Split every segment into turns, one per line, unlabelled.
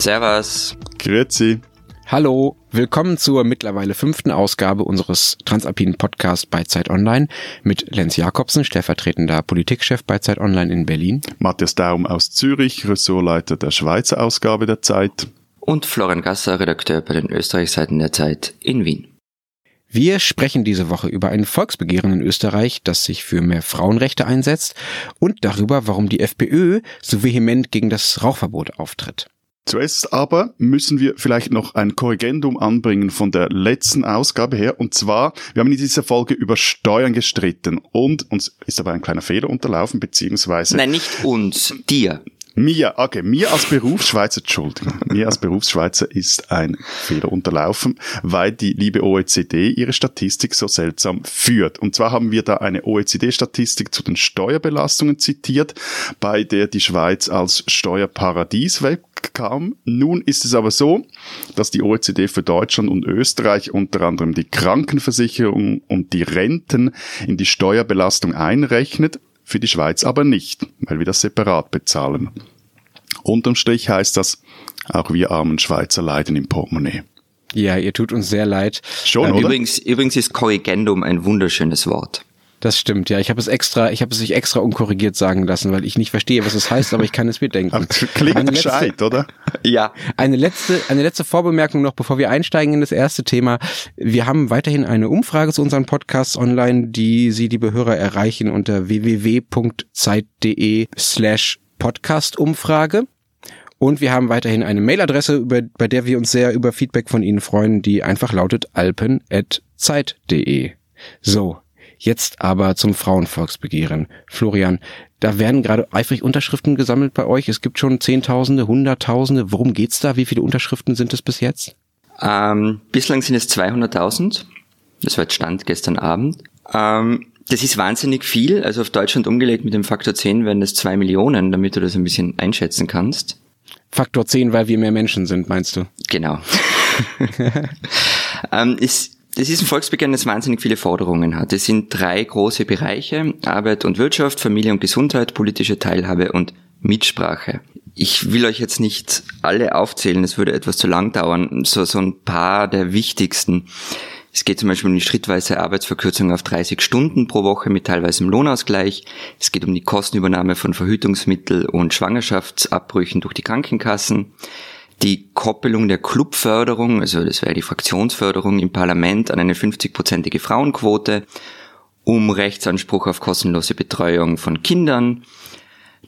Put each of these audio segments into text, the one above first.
Servus.
Grüezi.
Hallo, willkommen zur mittlerweile fünften Ausgabe unseres Transalpinen Podcasts bei Zeit Online mit Lenz Jakobsen, stellvertretender Politikchef bei Zeit Online in Berlin.
Matthias Daum aus Zürich, Ressortleiter der Schweizer Ausgabe der Zeit.
Und Florian Gasser, Redakteur bei den Österreichseiten der Zeit in Wien.
Wir sprechen diese Woche über ein Volksbegehren in Österreich, das sich für mehr Frauenrechte einsetzt und darüber, warum die FPÖ so vehement gegen das Rauchverbot auftritt.
Zuerst aber müssen wir vielleicht noch ein Korrigendum anbringen von der letzten Ausgabe her. Und zwar, wir haben in dieser Folge über Steuern gestritten und uns ist aber ein kleiner Fehler unterlaufen, beziehungsweise...
Nein, nicht uns, dir.
Mir, okay, mir als Berufsschweizer, Entschuldigung, mir als Berufsschweizer ist ein Fehler unterlaufen, weil die liebe OECD ihre Statistik so seltsam führt. Und zwar haben wir da eine OECD-Statistik zu den Steuerbelastungen zitiert, bei der die Schweiz als Steuerparadies wegkam. Nun ist es aber so, dass die OECD für Deutschland und Österreich unter anderem die Krankenversicherung und die Renten in die Steuerbelastung einrechnet für die Schweiz aber nicht, weil wir das separat bezahlen. Unterm Strich heißt das, auch wir armen Schweizer leiden im Portemonnaie.
Ja, ihr tut uns sehr leid.
Schon, ähm, oder? Übrigens, übrigens ist Korrigendum ein wunderschönes Wort.
Das stimmt, ja. Ich habe es extra, ich habe es sich extra unkorrigiert sagen lassen, weil ich nicht verstehe, was es heißt, aber ich kann es mir denken.
Klingt eine gescheit, letzte, oder?
Ja. Eine letzte, eine letzte Vorbemerkung noch, bevor wir einsteigen in das erste Thema. Wir haben weiterhin eine Umfrage zu unseren Podcasts online, die Sie, liebe Hörer, erreichen unter www.zeit.de slash Podcast-Umfrage. Und wir haben weiterhin eine Mailadresse, bei der wir uns sehr über Feedback von Ihnen freuen, die einfach lautet alpen.zeit.de. So, Jetzt aber zum Frauenvolksbegehren. Florian, da werden gerade eifrig Unterschriften gesammelt bei euch. Es gibt schon Zehntausende, Hunderttausende. Worum geht's da? Wie viele Unterschriften sind es bis jetzt?
Ähm, bislang sind es 200.000. Das war jetzt Stand gestern Abend. Ähm, das ist wahnsinnig viel. Also auf Deutschland umgelegt mit dem Faktor 10 werden es zwei Millionen, damit du das ein bisschen einschätzen kannst.
Faktor 10, weil wir mehr Menschen sind, meinst du?
Genau. ähm, ist das ist ein Volksbegehren, das wahnsinnig viele Forderungen hat. Es sind drei große Bereiche, Arbeit und Wirtschaft, Familie und Gesundheit, politische Teilhabe und Mitsprache. Ich will euch jetzt nicht alle aufzählen, es würde etwas zu lang dauern, so, so ein paar der wichtigsten. Es geht zum Beispiel um die schrittweise Arbeitsverkürzung auf 30 Stunden pro Woche mit teilweise Lohnausgleich. Es geht um die Kostenübernahme von Verhütungsmittel und Schwangerschaftsabbrüchen durch die Krankenkassen die Koppelung der Clubförderung, also das wäre die Fraktionsförderung im Parlament an eine 50-prozentige Frauenquote, um Rechtsanspruch auf kostenlose Betreuung von Kindern,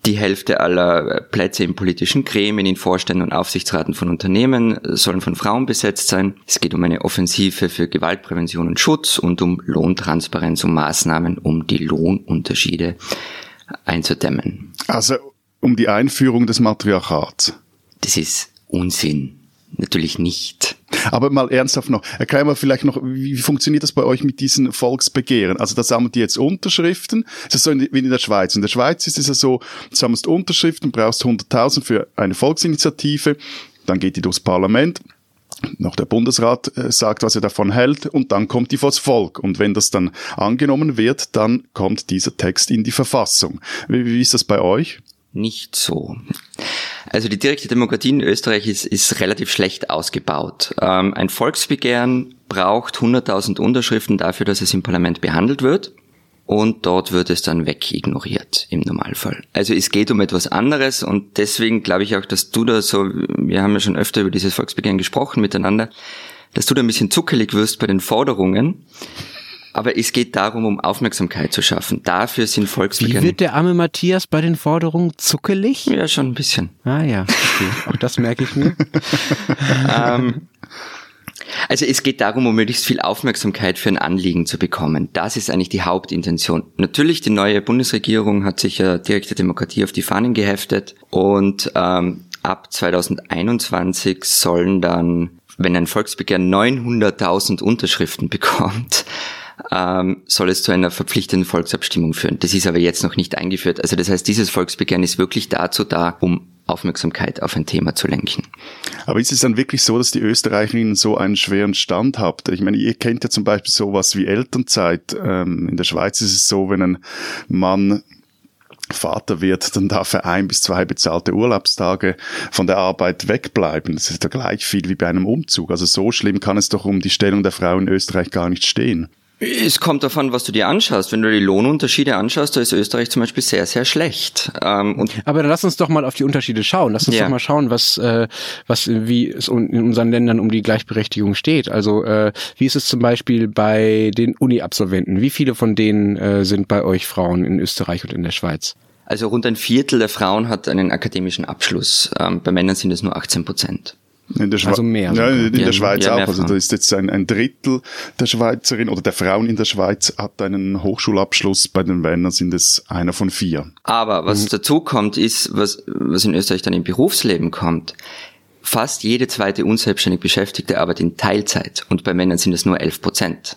die Hälfte aller Plätze in politischen Gremien, in Vorständen und Aufsichtsraten von Unternehmen sollen von Frauen besetzt sein. Es geht um eine Offensive für Gewaltprävention und Schutz und um Lohntransparenz und Maßnahmen, um die Lohnunterschiede einzudämmen.
Also um die Einführung des Matriarchats.
Das ist Unsinn. Natürlich nicht.
Aber mal ernsthaft noch, erklär mal vielleicht noch, wie funktioniert das bei euch mit diesen Volksbegehren? Also da sammeln die jetzt Unterschriften. Das ist so wie in der Schweiz. In der Schweiz ist es ja so, du sammelst Unterschriften, brauchst 100.000 für eine Volksinitiative, dann geht die durchs Parlament, noch der Bundesrat äh, sagt, was er davon hält, und dann kommt die vors Volk. Und wenn das dann angenommen wird, dann kommt dieser Text in die Verfassung. Wie, wie ist das bei euch?
Nicht so. Also die direkte Demokratie in Österreich ist, ist relativ schlecht ausgebaut. Ähm, ein Volksbegehren braucht 100.000 Unterschriften dafür, dass es im Parlament behandelt wird. Und dort wird es dann wegignoriert im Normalfall. Also es geht um etwas anderes und deswegen glaube ich auch, dass du da so, wir haben ja schon öfter über dieses Volksbegehren gesprochen miteinander, dass du da ein bisschen zuckelig wirst bei den Forderungen. Aber es geht darum, um Aufmerksamkeit zu schaffen. Dafür sind Volksbegehren.
Wie wird der arme Matthias bei den Forderungen zuckelig?
Ja, schon ein bisschen.
Ah ja, okay. auch das merke ich mir.
ähm, also es geht darum, um möglichst viel Aufmerksamkeit für ein Anliegen zu bekommen. Das ist eigentlich die Hauptintention. Natürlich, die neue Bundesregierung hat sich ja direkte Demokratie auf die Fahnen geheftet und ähm, ab 2021 sollen dann, wenn ein Volksbegehren 900.000 Unterschriften bekommt, ähm, soll es zu einer verpflichtenden Volksabstimmung führen. Das ist aber jetzt noch nicht eingeführt. Also das heißt, dieses Volksbegehren ist wirklich dazu da, um Aufmerksamkeit auf ein Thema zu lenken.
Aber ist es dann wirklich so, dass die Österreicherinnen so einen schweren Stand habt? Ich meine, ihr kennt ja zum Beispiel sowas wie Elternzeit. Ähm, in der Schweiz ist es so, wenn ein Mann Vater wird, dann darf er ein bis zwei bezahlte Urlaubstage von der Arbeit wegbleiben. Das ist ja gleich viel wie bei einem Umzug. Also so schlimm kann es doch um die Stellung der Frau in Österreich gar nicht stehen.
Es kommt davon, was du dir anschaust. Wenn du die Lohnunterschiede anschaust, da ist Österreich zum Beispiel sehr, sehr schlecht.
Ähm, Aber dann lass uns doch mal auf die Unterschiede schauen. Lass uns ja. doch mal schauen, was, äh, was, wie es in unseren Ländern um die Gleichberechtigung steht. Also äh, wie ist es zum Beispiel bei den Uni-Absolventen? Wie viele von denen äh, sind bei euch Frauen in Österreich und in der Schweiz?
Also rund ein Viertel der Frauen hat einen akademischen Abschluss. Ähm, bei Männern sind es nur 18 Prozent.
In der also mehr. Ja, in der Schweiz ja, auch. Also da ist jetzt ein, ein Drittel der Schweizerin oder der Frauen in der Schweiz hat einen Hochschulabschluss. Bei den Männern sind es einer von vier.
Aber was mhm. dazu kommt, ist, was, was in Österreich dann im Berufsleben kommt. Fast jede zweite unselbstständig Beschäftigte arbeitet in Teilzeit und bei Männern sind es nur 11 Prozent.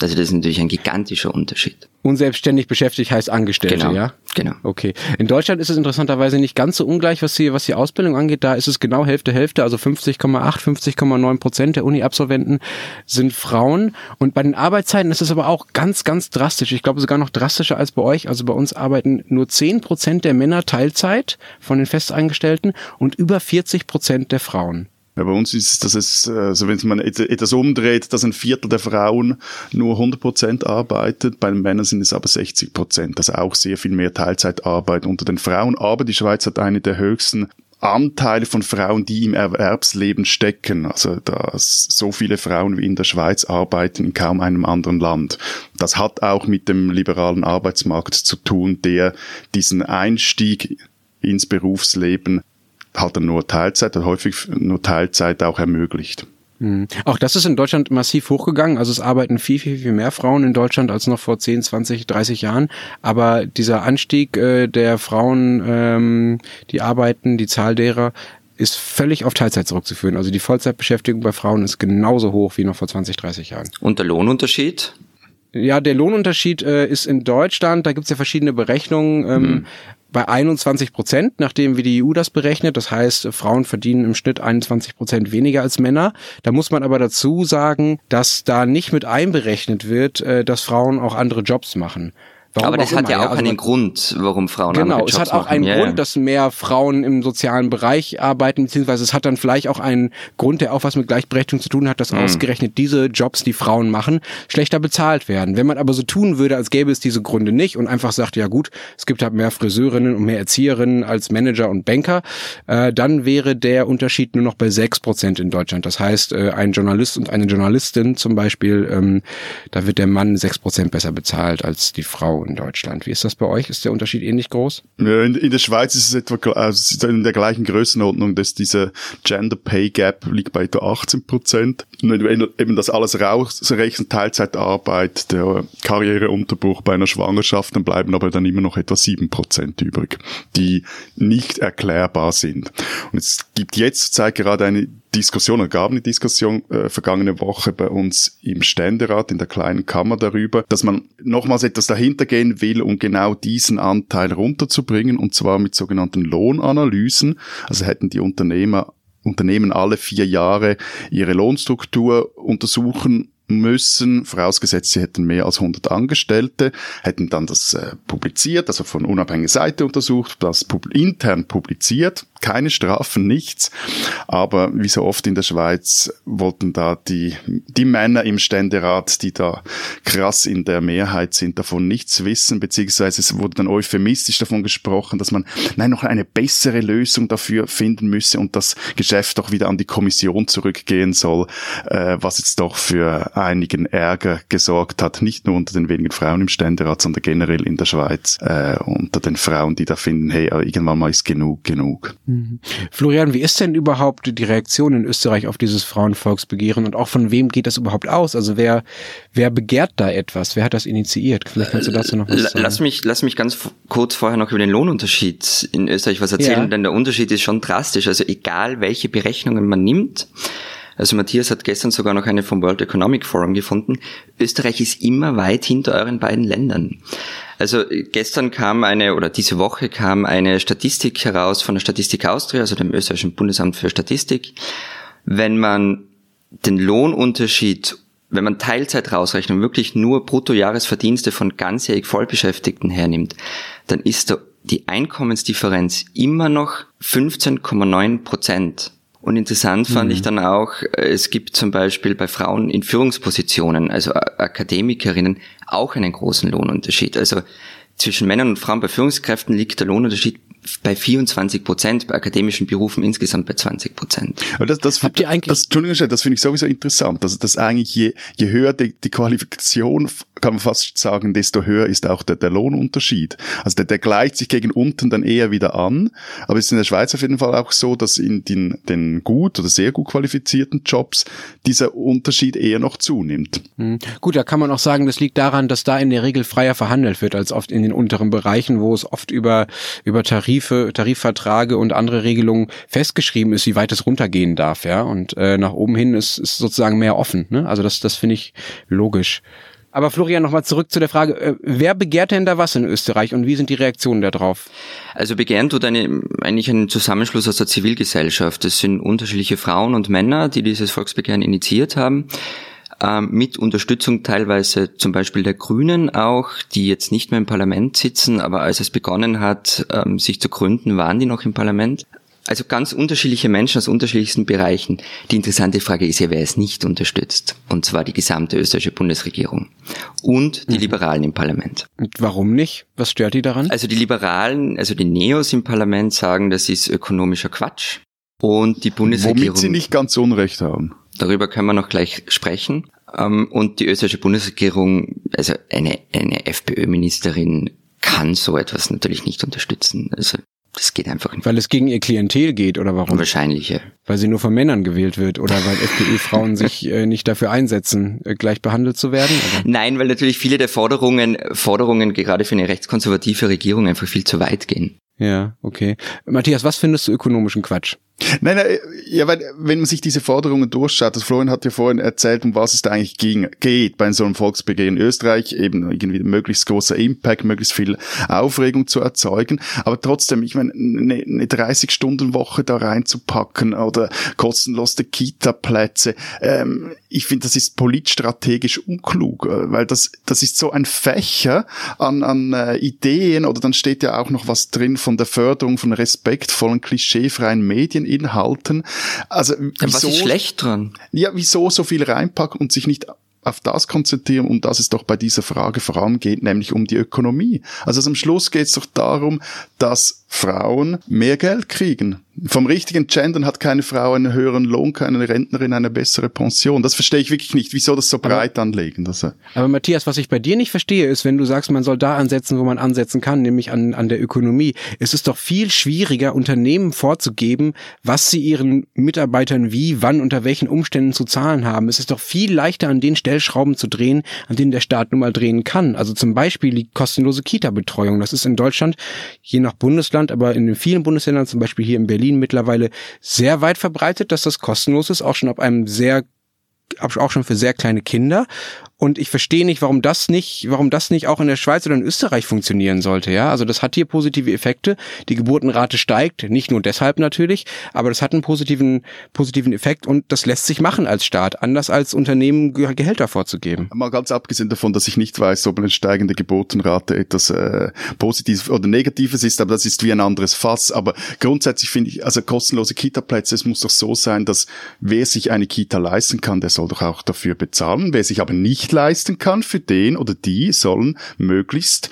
Also das ist natürlich ein gigantischer Unterschied.
Unselbstständig beschäftigt heißt Angestellte,
genau,
ja?
Genau.
Okay. In Deutschland ist es interessanterweise nicht ganz so ungleich, was die, was die Ausbildung angeht. Da ist es genau Hälfte, Hälfte, also 50,8, 50,9 Prozent der Uni-Absolventen sind Frauen. Und bei den Arbeitszeiten ist es aber auch ganz, ganz drastisch. Ich glaube sogar noch drastischer als bei euch. Also bei uns arbeiten nur 10 Prozent der Männer Teilzeit von den Festangestellten und über 40 Prozent der Frauen.
Ja, bei uns ist es, dass es, also wenn man etwas umdreht, dass ein Viertel der Frauen nur 100 Prozent arbeitet, bei den Männern sind es aber 60 Prozent, also auch sehr viel mehr Teilzeitarbeit unter den Frauen. Aber die Schweiz hat eine der höchsten Anteile von Frauen, die im Erwerbsleben stecken. Also dass so viele Frauen wie in der Schweiz arbeiten in kaum einem anderen Land. Das hat auch mit dem liberalen Arbeitsmarkt zu tun, der diesen Einstieg ins Berufsleben halt dann nur Teilzeit, häufig nur Teilzeit auch ermöglicht.
Mhm. Auch das ist in Deutschland massiv hochgegangen. Also es arbeiten viel, viel, viel mehr Frauen in Deutschland als noch vor 10, 20, 30 Jahren. Aber dieser Anstieg äh, der Frauen, ähm, die arbeiten, die Zahl derer, ist völlig auf Teilzeit zurückzuführen. Also die Vollzeitbeschäftigung bei Frauen ist genauso hoch wie noch vor 20, 30 Jahren.
Und der Lohnunterschied?
Ja, der Lohnunterschied äh, ist in Deutschland, da gibt's ja verschiedene Berechnungen. Ähm, mhm bei 21 Prozent, nachdem wie die EU das berechnet. Das heißt, Frauen verdienen im Schnitt 21 Prozent weniger als Männer. Da muss man aber dazu sagen, dass da nicht mit einberechnet wird, äh, dass Frauen auch andere Jobs machen.
Warum Aber das hat ja auch also einen Grund, warum Frauen
Genau, es hat auch machen. einen ja, Grund, dass mehr Frauen im sozialen Bereich arbeiten, beziehungsweise es hat dann vielleicht auch einen Grund, der auch was mit Gleichberechtigung zu tun hat, dass mhm. ausgerechnet diese Jobs, die Frauen machen, schlechter bezahlt werden. Wenn man aber so tun würde, als gäbe es diese Gründe nicht und einfach sagt, ja gut, es gibt halt mehr Friseurinnen und mehr Erzieherinnen als Manager und Banker, äh, dann wäre der Unterschied nur noch bei sechs Prozent in Deutschland. Das heißt, äh, ein Journalist und eine Journalistin zum Beispiel, ähm, da wird der Mann sechs Prozent besser bezahlt als die Frau in Deutschland. Wie ist das bei euch? Ist der Unterschied ähnlich groß?
In, in, der Schweiz ist es etwa also in der gleichen Größenordnung, dass dieser Gender Pay Gap liegt bei etwa 18 Prozent. Wenn du eben das alles rausrechnen, Teilzeitarbeit, der Karriereunterbruch bei einer Schwangerschaft, dann bleiben aber dann immer noch etwa 7 Prozent übrig, die nicht erklärbar sind. Und es gibt jetzt zurzeit gerade eine Diskussion, es gab eine Diskussion äh, vergangene Woche bei uns im Ständerat in der kleinen Kammer darüber, dass man nochmals etwas dahinter gehen will, um genau diesen Anteil runterzubringen, und zwar mit sogenannten Lohnanalysen. Also hätten die Unternehmer Unternehmen alle vier Jahre ihre Lohnstruktur untersuchen müssen, vorausgesetzt sie hätten mehr als 100 Angestellte, hätten dann das äh, publiziert, also von unabhängiger Seite untersucht, das pub intern publiziert, keine Strafen, nichts. Aber wie so oft in der Schweiz wollten da die, die Männer im Ständerat, die da krass in der Mehrheit sind, davon nichts wissen, beziehungsweise es wurde dann euphemistisch davon gesprochen, dass man nein, noch eine bessere Lösung dafür finden müsse und das Geschäft doch wieder an die Kommission zurückgehen soll, äh, was jetzt doch für einigen Ärger gesorgt hat, nicht nur unter den wenigen Frauen im Ständerat, sondern generell in der Schweiz, äh, unter den Frauen, die da finden, hey, irgendwann mal ist genug, genug.
Mhm. Florian, wie ist denn überhaupt die Reaktion in Österreich auf dieses Frauenvolksbegehren und auch von wem geht das überhaupt aus? Also wer, wer begehrt da etwas? Wer hat das initiiert? Vielleicht kannst du dazu noch was sagen.
Lass mich, lass mich ganz kurz vorher noch über den Lohnunterschied in Österreich was erzählen, ja. denn der Unterschied ist schon drastisch. Also egal welche Berechnungen man nimmt, also Matthias hat gestern sogar noch eine vom World Economic Forum gefunden. Österreich ist immer weit hinter euren beiden Ländern. Also gestern kam eine, oder diese Woche kam eine Statistik heraus von der Statistik Austria, also dem österreichischen Bundesamt für Statistik. Wenn man den Lohnunterschied, wenn man Teilzeit rausrechnet und wirklich nur Bruttojahresverdienste von ganzjährig Vollbeschäftigten hernimmt, dann ist der die Einkommensdifferenz immer noch 15,9 Prozent. Und interessant fand mhm. ich dann auch, es gibt zum Beispiel bei Frauen in Führungspositionen, also Akademikerinnen, auch einen großen Lohnunterschied. Also zwischen Männern und Frauen bei Führungskräften liegt der Lohnunterschied bei 24 Prozent, bei akademischen Berufen insgesamt bei 20 Prozent.
Aber das, das, Habt ihr eigentlich das, Entschuldigung, das finde ich sowieso interessant. Also, dass eigentlich je, je höher die, die Qualifikation, kann man fast sagen, desto höher ist auch der, der Lohnunterschied. Also der, der gleicht sich gegen unten dann eher wieder an. Aber es ist in der Schweiz auf jeden Fall auch so, dass in den, den gut oder sehr gut qualifizierten Jobs dieser Unterschied eher noch zunimmt.
Mhm. Gut, da kann man auch sagen, das liegt daran, dass da in der Regel freier verhandelt wird als oft in den unteren Bereichen, wo es oft über, über Tarif Tarife, Tarifverträge und andere Regelungen festgeschrieben ist, wie weit es runtergehen darf, ja. Und äh, nach oben hin ist, ist sozusagen mehr offen. Ne? Also das, das finde ich logisch. Aber Florian, nochmal zurück zu der Frage, äh, wer begehrt denn da was in Österreich und wie sind die Reaktionen darauf?
Also begehren tut eine, eigentlich ein Zusammenschluss aus der Zivilgesellschaft. Es sind unterschiedliche Frauen und Männer, die dieses Volksbegehren initiiert haben mit Unterstützung teilweise zum Beispiel der Grünen auch, die jetzt nicht mehr im Parlament sitzen, aber als es begonnen hat, ähm, sich zu gründen, waren die noch im Parlament. Also ganz unterschiedliche Menschen aus unterschiedlichsten Bereichen. Die interessante Frage ist ja, wer es nicht unterstützt. Und zwar die gesamte österreichische Bundesregierung. Und die mhm. Liberalen im Parlament.
Und warum nicht? Was stört die daran?
Also die Liberalen, also die Neos im Parlament sagen, das ist ökonomischer Quatsch. Und die Bundesregierung.
Womit sie nicht ganz Unrecht haben.
Darüber können wir noch gleich sprechen. Ähm, und die österreichische Bundesregierung, also eine, eine FPÖ-Ministerin kann so etwas natürlich nicht unterstützen. Also das geht einfach nicht.
Weil es gegen ihr Klientel geht oder warum?
Wahrscheinlich, ja.
Weil sie nur von Männern gewählt wird oder weil FPÖ-Frauen sich äh, nicht dafür einsetzen, äh, gleich behandelt zu werden? Oder?
Nein, weil natürlich viele der Forderungen, Forderungen gerade für eine rechtskonservative Regierung einfach viel zu weit gehen.
Ja, okay. Matthias, was findest du ökonomischen Quatsch?
Nein, nein, ja, weil wenn man sich diese Forderungen durchschaut, das Florian hat ja vorhin erzählt, um was es da eigentlich ging, geht bei so einem Volksbegehren in Österreich, eben irgendwie möglichst großer Impact, möglichst viel Aufregung zu erzeugen, aber trotzdem, ich meine, eine, eine 30-Stunden-Woche da reinzupacken oder kostenlose Kita-Plätze, ähm, ich finde, das ist politstrategisch unklug, äh, weil das, das ist so ein Fächer an, an äh, Ideen oder dann steht ja auch noch was drin von der Förderung von respektvollen, klischeefreien Medien Inhalten. Also
wieso, was ist schlecht dran?
Ja, wieso so viel reinpacken und sich nicht auf das konzentrieren, um das es doch bei dieser Frage vor allem geht, nämlich um die Ökonomie. Also am Schluss geht es doch darum, dass Frauen mehr Geld kriegen. Vom richtigen Gendern hat keine Frau einen höheren Lohn, keine Rentnerin eine bessere Pension. Das verstehe ich wirklich nicht, wieso das so breit aber, anlegen. Das, äh
aber Matthias, was ich bei dir nicht verstehe, ist, wenn du sagst, man soll da ansetzen, wo man ansetzen kann, nämlich an, an der Ökonomie. Es ist doch viel schwieriger, Unternehmen vorzugeben, was sie ihren Mitarbeitern wie, wann, unter welchen Umständen zu zahlen haben. Es ist doch viel leichter, an den Stellschrauben zu drehen, an denen der Staat nun mal drehen kann. Also zum Beispiel die kostenlose Kita-Betreuung. Das ist in Deutschland, je nach Bundesland, Bundesland, aber in vielen Bundesländern, zum Beispiel hier in Berlin mittlerweile sehr weit verbreitet, dass das kostenlos ist, auch schon ab einem sehr auch schon für sehr kleine Kinder. Und ich verstehe nicht, warum das nicht, warum das nicht auch in der Schweiz oder in Österreich funktionieren sollte. Ja, also das hat hier positive Effekte. Die Geburtenrate steigt, nicht nur deshalb natürlich, aber das hat einen positiven, positiven Effekt und das lässt sich machen als Staat, anders als Unternehmen Gehälter vorzugeben.
Mal ganz abgesehen davon, dass ich nicht weiß, ob eine steigende Geburtenrate etwas äh, Positives oder Negatives ist, aber das ist wie ein anderes Fass. Aber grundsätzlich finde ich, also kostenlose Kita-Plätze, es muss doch so sein, dass wer sich eine Kita leisten kann, der soll doch auch dafür bezahlen. Wer sich aber nicht nicht leisten kann, für den oder die sollen möglichst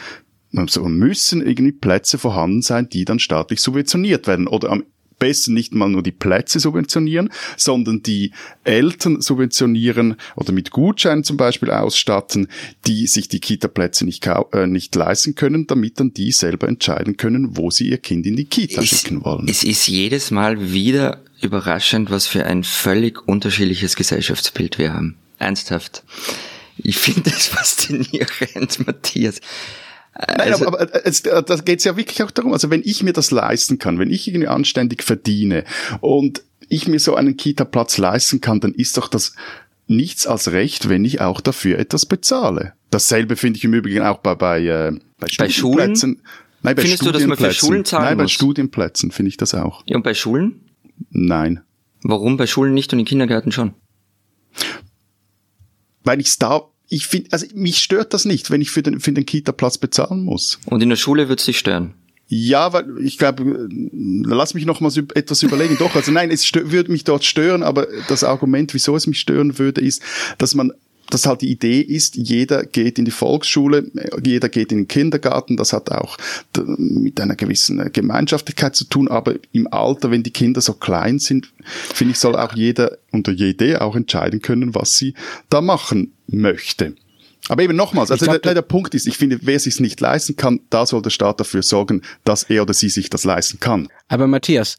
also müssen irgendwie Plätze vorhanden sein, die dann staatlich subventioniert werden oder am besten nicht mal nur die Plätze subventionieren, sondern die Eltern subventionieren oder mit Gutscheinen zum Beispiel ausstatten, die sich die Kita-Plätze nicht, äh, nicht leisten können, damit dann die selber entscheiden können, wo sie ihr Kind in die Kita es, schicken wollen.
Es ist jedes Mal wieder überraschend, was für ein völlig unterschiedliches Gesellschaftsbild wir haben. Ernsthaft. Ich finde es faszinierend, Matthias.
Nein, also, aber, aber es, da geht es ja wirklich auch darum, also wenn ich mir das leisten kann, wenn ich irgendwie anständig verdiene und ich mir so einen Kita-Platz leisten kann, dann ist doch das nichts als recht, wenn ich auch dafür etwas bezahle. Dasselbe finde ich im Übrigen auch bei, bei, äh, bei,
bei Schulen.
Nein, bei
Findest du, dass man für Schulen zahlen
Nein, bei
muss?
Studienplätzen finde ich das auch.
Ja, und bei Schulen?
Nein.
Warum bei Schulen nicht und in Kindergärten schon?
Weil ich es da ich finde, also mich stört das nicht, wenn ich für den, für den Kita-Platz bezahlen muss.
Und in der Schule wird es dich stören?
Ja, weil ich glaube, lass mich noch mal etwas überlegen. Doch, also nein, es würde mich dort stören, aber das Argument, wieso es mich stören würde, ist, dass man dass halt die Idee ist, jeder geht in die Volksschule, jeder geht in den Kindergarten, das hat auch mit einer gewissen Gemeinschaftlichkeit zu tun, aber im Alter, wenn die Kinder so klein sind, finde ich, soll auch jeder unter jede auch entscheiden können, was sie da machen möchte. Aber eben nochmals, also glaub, der, der, Punkt ist, ich finde, wer sich nicht leisten kann, da soll der Staat dafür sorgen, dass er oder sie sich das leisten kann.
Aber Matthias,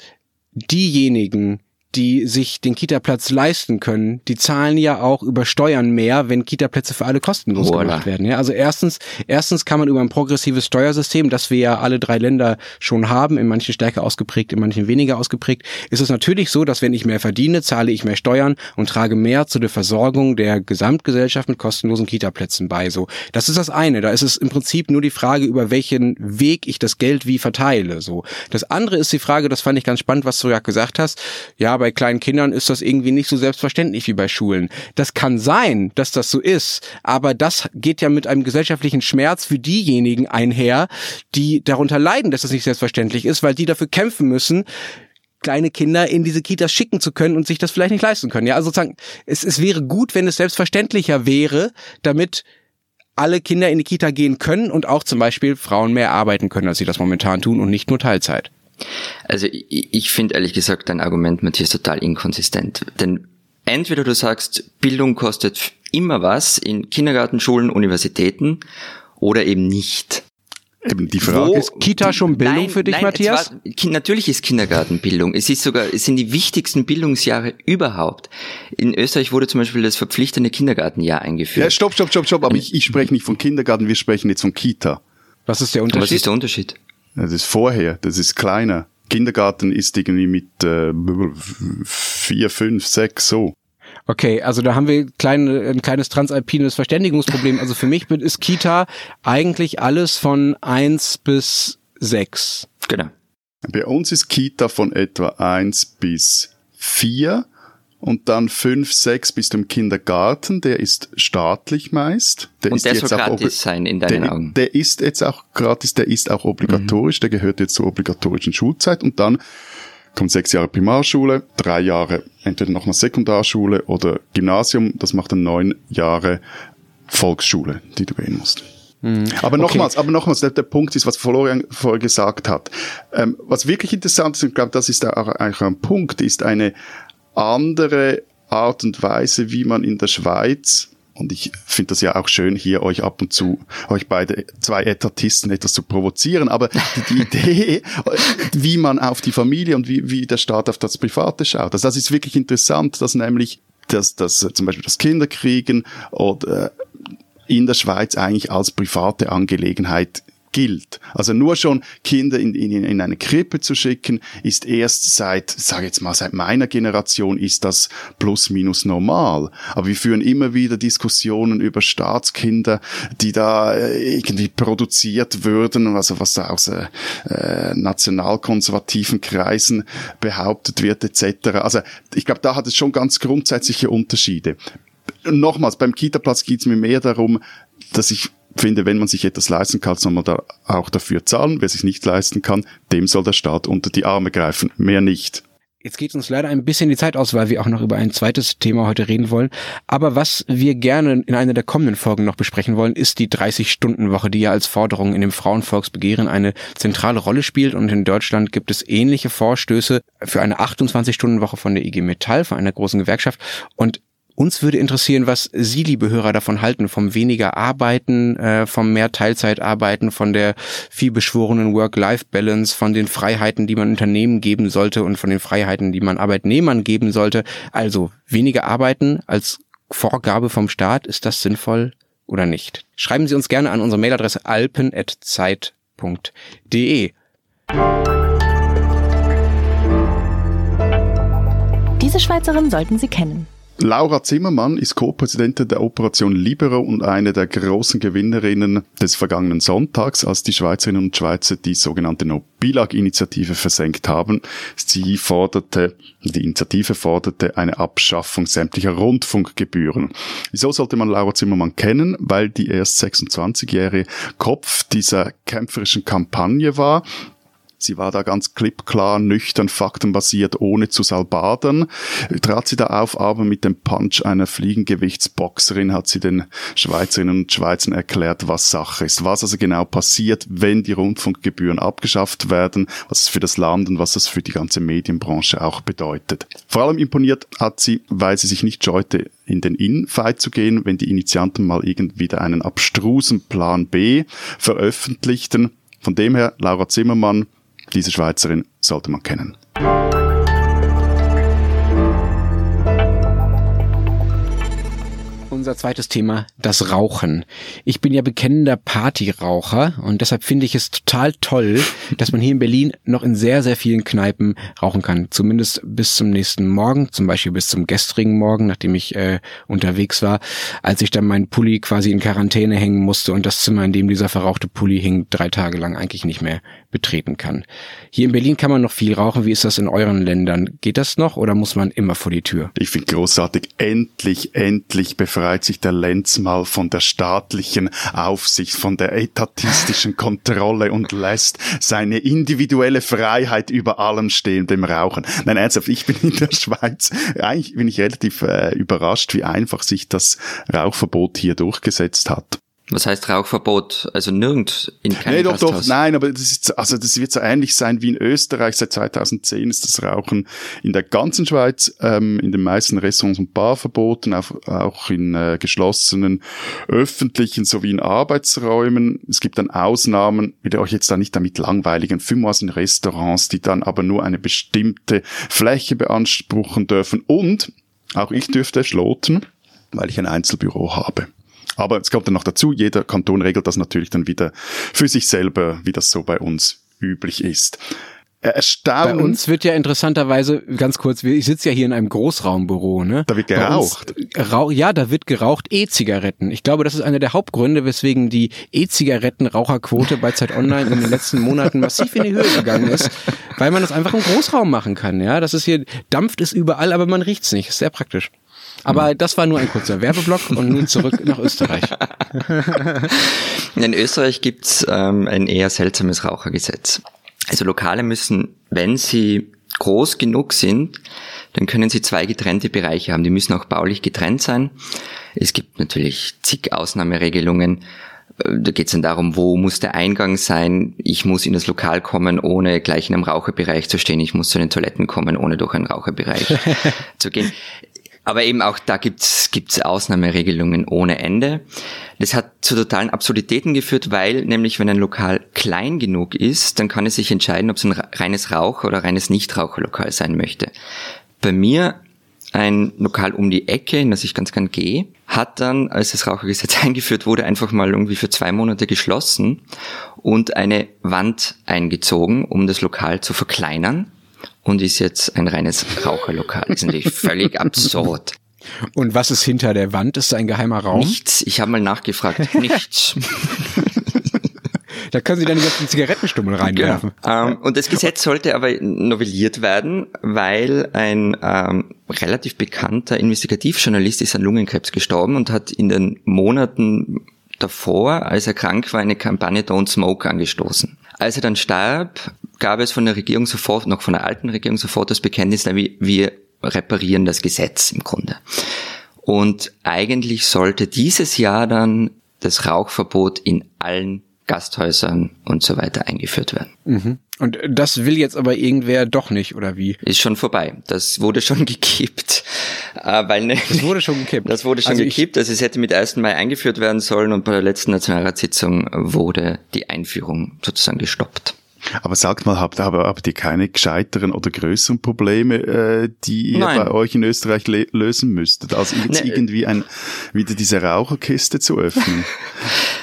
diejenigen, die sich den Kita-Platz leisten können, die zahlen ja auch über Steuern mehr, wenn Kita-Plätze für alle kostenlos Voila. gemacht werden. Ja, also erstens, erstens kann man über ein progressives Steuersystem, das wir ja alle drei Länder schon haben, in manchen stärker ausgeprägt, in manchen weniger ausgeprägt, ist es natürlich so, dass wenn ich mehr verdiene, zahle ich mehr Steuern und trage mehr zu der Versorgung der Gesamtgesellschaft mit kostenlosen Kita-Plätzen bei. So, das ist das eine. Da ist es im Prinzip nur die Frage, über welchen Weg ich das Geld wie verteile. So, das andere ist die Frage, das fand ich ganz spannend, was du ja gesagt hast. Ja, aber bei kleinen Kindern ist das irgendwie nicht so selbstverständlich wie bei Schulen. Das kann sein, dass das so ist, aber das geht ja mit einem gesellschaftlichen Schmerz für diejenigen einher, die darunter leiden, dass das nicht selbstverständlich ist, weil die dafür kämpfen müssen, kleine Kinder in diese Kitas schicken zu können und sich das vielleicht nicht leisten können. Ja, also sozusagen, es, es wäre gut, wenn es selbstverständlicher wäre, damit alle Kinder in die Kita gehen können und auch zum Beispiel Frauen mehr arbeiten können, als sie das momentan tun und nicht nur Teilzeit.
Also ich, ich finde ehrlich gesagt dein Argument, Matthias, total inkonsistent. Denn entweder du sagst, Bildung kostet immer was in Kindergarten, Schulen, Universitäten oder eben nicht.
Eben die Frage Wo, ist Kita schon Bildung nein, für dich, nein, Matthias?
War, natürlich ist Kindergartenbildung. Es ist sogar, es sind die wichtigsten Bildungsjahre überhaupt. In Österreich wurde zum Beispiel das verpflichtende Kindergartenjahr eingeführt. Ja,
stopp, stopp, stopp, stopp. Aber ich, ich spreche nicht von Kindergarten, wir sprechen jetzt von Kita.
Was ist der Unterschied?
Was ist der Unterschied?
Das ist vorher, das ist kleiner. Kindergarten ist irgendwie mit äh, vier, fünf, sechs so.
Okay, also da haben wir kleine, ein kleines transalpines Verständigungsproblem. Also für mich ist Kita eigentlich alles von eins bis sechs.
Genau.
Bei uns ist Kita von etwa eins bis vier und dann fünf, sechs bis zum Kindergarten, der ist staatlich meist.
Der und ist der jetzt soll auch gratis sein in deinen
der,
Augen.
Der ist jetzt auch gratis, der ist auch obligatorisch, mhm. der gehört jetzt zur obligatorischen Schulzeit und dann kommt sechs Jahre Primarschule, drei Jahre entweder nochmal Sekundarschule oder Gymnasium, das macht dann neun Jahre Volksschule, die du gehen musst. Mhm. Aber nochmals, okay. aber nochmals, der, der, Punkt ist, was Florian vorher gesagt hat. Ähm, was wirklich interessant ist, und ich glaube, das ist auch eigentlich ein Punkt, ist eine, andere Art und Weise, wie man in der Schweiz und ich finde das ja auch schön, hier euch ab und zu, euch beide zwei Etatisten etwas zu provozieren. Aber die, die Idee, wie man auf die Familie und wie, wie der Staat auf das Private schaut, also das ist wirklich interessant, dass nämlich dass, dass zum Beispiel das Kinderkriegen oder in der Schweiz eigentlich als private Angelegenheit gilt. Also nur schon Kinder in, in, in eine Krippe zu schicken, ist erst seit, sage jetzt mal, seit meiner Generation ist das plus minus normal. Aber wir führen immer wieder Diskussionen über Staatskinder, die da äh, irgendwie produziert würden, also was da aus äh, nationalkonservativen Kreisen behauptet wird etc. Also ich glaube, da hat es schon ganz grundsätzliche Unterschiede. Nochmals, beim Kita-Platz geht es mir mehr darum, dass ich finde, wenn man sich etwas leisten kann, soll man da auch dafür zahlen. Wer sich nicht leisten kann, dem soll der Staat unter die Arme greifen. Mehr nicht.
Jetzt geht uns leider ein bisschen die Zeit aus, weil wir auch noch über ein zweites Thema heute reden wollen. Aber was wir gerne in einer der kommenden Folgen noch besprechen wollen, ist die 30-Stunden-Woche, die ja als Forderung in dem Frauenvolksbegehren eine zentrale Rolle spielt. Und in Deutschland gibt es ähnliche Vorstöße für eine 28-Stunden-Woche von der IG Metall, von einer großen Gewerkschaft. Und uns würde interessieren, was Sie, liebe Hörer, davon halten, vom weniger Arbeiten, äh, vom mehr Teilzeitarbeiten, von der vielbeschworenen Work-Life-Balance, von den Freiheiten, die man Unternehmen geben sollte und von den Freiheiten, die man Arbeitnehmern geben sollte. Also weniger Arbeiten als Vorgabe vom Staat, ist das sinnvoll oder nicht? Schreiben Sie uns gerne an unsere Mailadresse alpen.zeit.de.
Diese Schweizerin sollten Sie kennen.
Laura Zimmermann ist Co-Präsidentin der Operation Libero und eine der großen Gewinnerinnen des vergangenen Sonntags, als die Schweizerinnen und Schweizer die sogenannte No-Bilag-Initiative versenkt haben. Sie forderte, die Initiative forderte eine Abschaffung sämtlicher Rundfunkgebühren. Wieso sollte man Laura Zimmermann kennen? Weil die erst 26-jährige Kopf dieser kämpferischen Kampagne war Sie war da ganz klippklar, nüchtern, faktenbasiert, ohne zu salbadern. Trat sie da auf, aber mit dem Punch einer Fliegengewichtsboxerin hat sie den Schweizerinnen und Schweizern erklärt, was Sache ist. Was also genau passiert, wenn die Rundfunkgebühren abgeschafft werden, was es für das Land und was es für die ganze Medienbranche auch bedeutet. Vor allem imponiert hat sie, weil sie sich nicht scheute, in den In-Fight zu gehen, wenn die Initianten mal irgendwie einen abstrusen Plan B veröffentlichten. Von dem her, Laura Zimmermann, diese Schweizerin sollte man kennen.
Unser zweites Thema, das Rauchen. Ich bin ja bekennender Partyraucher und deshalb finde ich es total toll, dass man hier in Berlin noch in sehr, sehr vielen Kneipen rauchen kann. Zumindest bis zum nächsten Morgen, zum Beispiel bis zum gestrigen Morgen, nachdem ich äh, unterwegs war, als ich dann meinen Pulli quasi in Quarantäne hängen musste und das Zimmer, in dem dieser verrauchte Pulli hing, drei Tage lang eigentlich nicht mehr betreten kann. Hier in Berlin kann man noch viel rauchen. Wie ist das in euren Ländern? Geht das noch oder muss man immer vor die Tür?
Ich finde großartig. Endlich, endlich befreit befreit sich der Lenz mal von der staatlichen Aufsicht, von der etatistischen Kontrolle und lässt seine individuelle Freiheit über allem stehen, dem Rauchen. Nein, ernsthaft, ich bin in der Schweiz, eigentlich bin ich relativ äh, überrascht, wie einfach sich das Rauchverbot hier durchgesetzt hat.
Was heißt Rauchverbot? Also nirgend in keinem
Nee, doch, Gasthaus. doch, nein, aber das ist, also das wird so ähnlich sein wie in Österreich. Seit 2010 ist das Rauchen in der ganzen Schweiz, ähm, in den meisten Restaurants und Bar verboten, auch, auch in äh, geschlossenen öffentlichen sowie in Arbeitsräumen. Es gibt dann Ausnahmen, will euch jetzt da nicht damit langweiligen, in Restaurants, die dann aber nur eine bestimmte Fläche beanspruchen dürfen. Und auch ich dürfte schloten, weil ich ein Einzelbüro habe. Aber es kommt dann noch dazu, jeder Kanton regelt das natürlich dann wieder für sich selber, wie das so bei uns üblich ist.
Erstaunlich. Bei uns wird ja interessanterweise, ganz kurz, ich sitze ja hier in einem Großraumbüro, ne?
Da wird geraucht.
Rauch, ja, da wird geraucht, E-Zigaretten. Ich glaube, das ist einer der Hauptgründe, weswegen die E-Zigaretten-Raucherquote bei Zeit Online in den letzten Monaten massiv in die Höhe gegangen ist, weil man das einfach im Großraum machen kann, ja? Das ist hier, dampft es überall, aber man riecht's nicht. Ist sehr praktisch. Aber hm. das war nur ein kurzer Werbeblock und nun zurück nach Österreich.
In Österreich gibt's ähm, ein eher seltsames Rauchergesetz. Also Lokale müssen, wenn sie groß genug sind, dann können sie zwei getrennte Bereiche haben. Die müssen auch baulich getrennt sein. Es gibt natürlich zig Ausnahmeregelungen. Da geht es dann darum, wo muss der Eingang sein. Ich muss in das Lokal kommen, ohne gleich in einem Raucherbereich zu stehen. Ich muss zu den Toiletten kommen, ohne durch einen Raucherbereich zu gehen. Aber eben auch da gibt's gibt's Ausnahmeregelungen ohne Ende. Das hat zu totalen Absurditäten geführt, weil nämlich wenn ein Lokal klein genug ist, dann kann es sich entscheiden, ob es ein reines Raucher oder reines Nichtraucherlokal sein möchte. Bei mir ein Lokal um die Ecke, in das ich ganz gern gehe, hat dann, als das Rauchergesetz eingeführt wurde, einfach mal irgendwie für zwei Monate geschlossen und eine Wand eingezogen, um das Lokal zu verkleinern und ist jetzt ein reines Raucherlokal. Das ist natürlich völlig absurd.
Und was ist hinter der Wand? Ist ein geheimer Raum?
Nichts. Ich habe mal nachgefragt. Nichts.
Da können Sie dann die ganzen Zigarettenstummel reinwerfen.
Genau. Ähm, und das Gesetz sollte aber novelliert werden, weil ein ähm, relativ bekannter Investigativjournalist ist an Lungenkrebs gestorben und hat in den Monaten davor, als er krank war, eine Kampagne Don't Smoke angestoßen. Als er dann starb, gab es von der Regierung sofort, noch von der alten Regierung sofort das Bekenntnis, wir reparieren das Gesetz im Grunde. Und eigentlich sollte dieses Jahr dann das Rauchverbot in allen Gasthäusern und so weiter eingeführt werden.
Mhm. Und das will jetzt aber irgendwer doch nicht, oder wie?
Ist schon vorbei. Das wurde schon gekippt. Äh, weil ne,
das wurde schon gekippt.
Das wurde schon also gekippt. Also es hätte mit 1. Mai eingeführt werden sollen und bei der letzten Nationalratssitzung wurde die Einführung sozusagen gestoppt.
Aber sagt mal, habt, aber, habt ihr keine gescheiteren oder größeren Probleme, äh, die ihr Nein. bei euch in Österreich lösen müsstet? Also jetzt nee. irgendwie ein, wieder diese Raucherkiste zu öffnen?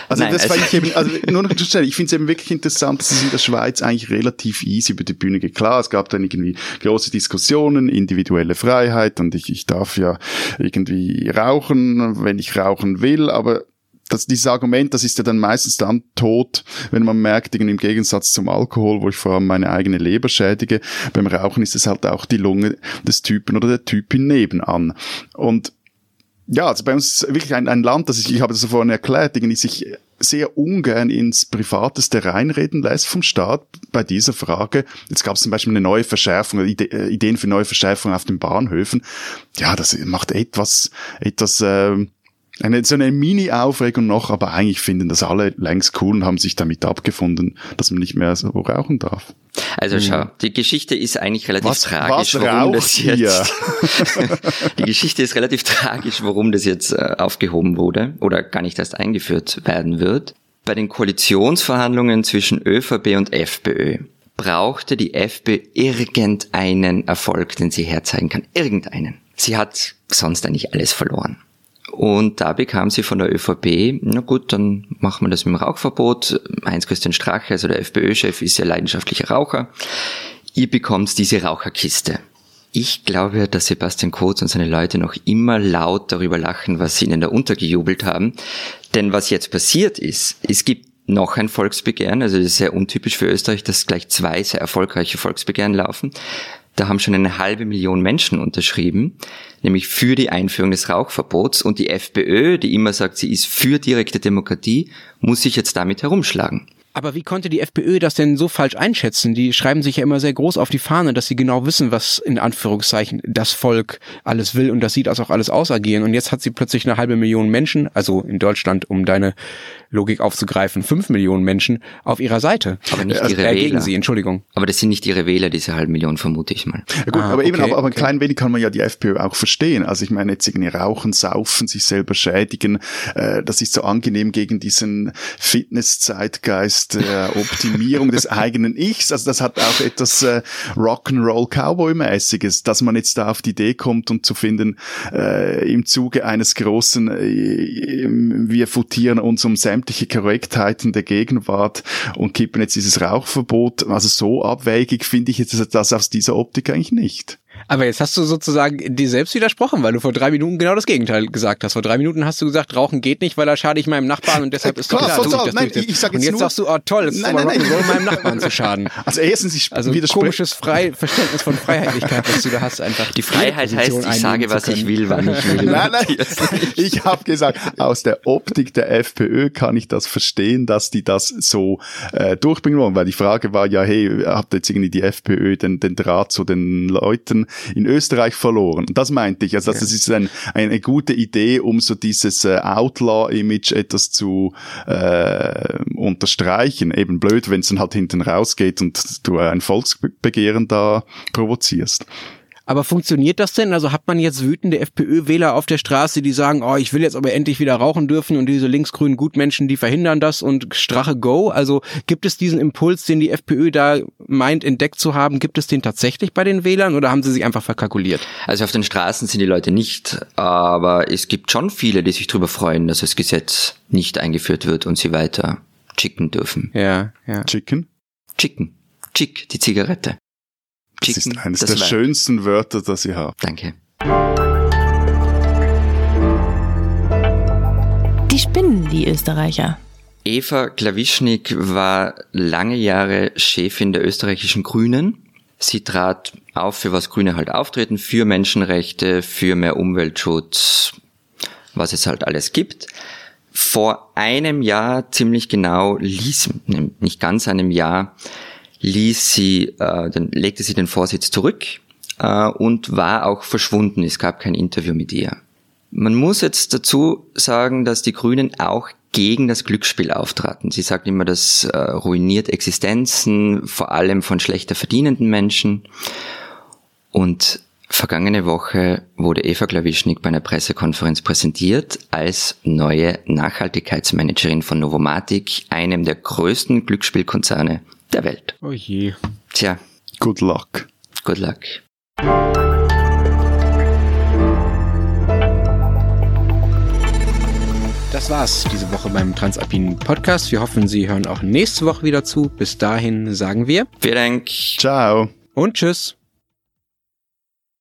Also Nein, das also ich eben, also nur noch zu ich finde es eben wirklich interessant, dass es in der Schweiz eigentlich relativ easy über die Bühne geht. Klar, es gab dann irgendwie große Diskussionen, individuelle Freiheit und ich, ich darf ja irgendwie rauchen, wenn ich rauchen will, aber das, dieses Argument, das ist ja dann meistens dann tot, wenn man merkt, im Gegensatz zum Alkohol, wo ich vor allem meine eigene Leber schädige, beim Rauchen ist es halt auch die Lunge des Typen oder der Typin nebenan. Und ja, also bei uns ist wirklich ein, ein Land, das ich, ich habe das vorhin erklärt, irgendwie sich sehr ungern ins Privateste reinreden lässt vom Staat bei dieser Frage. Jetzt gab es zum Beispiel eine neue Verschärfung, Ide äh, Ideen für neue Verschärfungen auf den Bahnhöfen. Ja, das macht etwas, etwas äh, eine, so eine Mini-Aufregung noch, aber eigentlich finden das alle längst cool und haben sich damit abgefunden, dass man nicht mehr so rauchen darf.
Also schau, die Geschichte ist eigentlich relativ was, tragisch, was warum das jetzt. die Geschichte ist relativ tragisch, warum das jetzt äh, aufgehoben wurde oder gar nicht erst eingeführt werden wird. Bei den Koalitionsverhandlungen zwischen ÖVP und FPÖ brauchte die FPÖ irgendeinen Erfolg, den sie herzeigen kann. Irgendeinen. Sie hat sonst eigentlich alles verloren. Und da bekam sie von der ÖVP, na gut, dann machen wir das mit dem Rauchverbot. Heinz-Christian Strache, also der FPÖ-Chef, ist ja leidenschaftlicher Raucher. Ihr bekommt diese Raucherkiste. Ich glaube, dass Sebastian Kurz und seine Leute noch immer laut darüber lachen, was sie ihnen da untergejubelt haben. Denn was jetzt passiert ist, es gibt noch ein Volksbegehren, also das ist sehr untypisch für Österreich, dass gleich zwei sehr erfolgreiche Volksbegehren laufen. Da haben schon eine halbe Million Menschen unterschrieben, nämlich für die Einführung des Rauchverbots. Und die FPÖ, die immer sagt, sie ist für direkte Demokratie, muss sich jetzt damit herumschlagen.
Aber wie konnte die FPÖ das denn so falsch einschätzen? Die schreiben sich ja immer sehr groß auf die Fahne, dass sie genau wissen, was in Anführungszeichen das Volk alles will und das sieht das auch alles ausagieren. Und jetzt hat sie plötzlich eine halbe Million Menschen, also in Deutschland, um deine Logik aufzugreifen, fünf Millionen Menschen auf ihrer Seite.
Aber nicht ihre
äh,
Wähler.
sie, Entschuldigung.
Aber das sind nicht ihre Wähler, diese halbe Million, vermute ich mal.
Ja gut, ah, aber eben, aber, aber ein klein wenig kann man ja die FPÖ auch verstehen. Also ich meine, jetzt irgendwie rauchen, saufen, sich selber schädigen, äh, das ist so angenehm gegen diesen Fitness-Zeitgeist äh, Optimierung des eigenen Ichs. Also das hat auch etwas äh, Rock'n'Roll Cowboy-mäßiges, dass man jetzt da auf die Idee kommt und zu finden, äh, im Zuge eines großen, äh, wir futieren uns um sämtliche Korrektheiten der Gegenwart und kippen jetzt dieses Rauchverbot. Also so abwägig finde ich jetzt das aus dieser Optik eigentlich nicht.
Aber jetzt hast du sozusagen dir selbst widersprochen, weil du vor drei Minuten genau das Gegenteil gesagt hast. Vor drei Minuten hast du gesagt, Rauchen geht nicht, weil da schade ich meinem Nachbarn und deshalb äh, ist klar, doch klar, das nein, ich, ich sag jetzt Und jetzt nur, sagst du, oh toll, es ist nein, aber nein, nein. meinem Nachbarn zu schaden.
Also erstens, ich
also komisches Frei Verständnis von Freiheitlichkeit, was du da hast, einfach.
Die Freiheit heißt, ich sage, was ich will, wann ich will.
nein, nein, ich habe gesagt, aus der Optik der FPÖ kann ich das verstehen, dass die das so äh, durchbringen wollen, weil die Frage war ja, hey, habt jetzt irgendwie die FPÖ den, den Draht zu den Leuten in Österreich verloren. Das meinte ich. Also okay. das ist ein, eine gute Idee, um so dieses äh, Outlaw-Image etwas zu äh, unterstreichen. Eben blöd, wenn es dann halt hinten rausgeht und du ein Volksbegehren da provozierst.
Aber funktioniert das denn? Also hat man jetzt wütende FPÖ-Wähler auf der Straße, die sagen, oh, ich will jetzt aber endlich wieder rauchen dürfen und diese linksgrünen Gutmenschen, die verhindern das und Strache go? Also gibt es diesen Impuls, den die FPÖ da meint, entdeckt zu haben, gibt es den tatsächlich bei den Wählern oder haben sie sich einfach verkalkuliert?
Also auf den Straßen sind die Leute nicht, aber es gibt schon viele, die sich darüber freuen, dass das Gesetz nicht eingeführt wird und sie weiter chicken dürfen.
Ja, ja.
Chicken?
Chicken. Chick, die Zigarette.
Das ist eines der Werk. schönsten Wörter, das ich habe.
Danke.
Die spinnen, die Österreicher.
Eva Klawischnik war lange Jahre Chefin der österreichischen Grünen. Sie trat auf, für was Grüne halt auftreten, für Menschenrechte, für mehr Umweltschutz, was es halt alles gibt. Vor einem Jahr ziemlich genau ließ, nicht ganz einem Jahr, ließ sie, äh, dann legte sie den Vorsitz zurück äh, und war auch verschwunden. Es gab kein Interview mit ihr. Man muss jetzt dazu sagen, dass die Grünen auch gegen das Glücksspiel auftraten. Sie sagt immer, das äh, ruiniert Existenzen, vor allem von schlechter verdienenden Menschen. Und vergangene Woche wurde Eva Klawischnik bei einer Pressekonferenz präsentiert als neue Nachhaltigkeitsmanagerin von Novomatic, einem der größten Glücksspielkonzerne der Welt.
Oh je.
Tja.
Good luck.
Good luck.
Das war's diese Woche beim Transalpinen Podcast. Wir hoffen, Sie hören auch nächste Woche wieder zu. Bis dahin sagen wir.
Vielen Dank.
Ciao.
Und tschüss.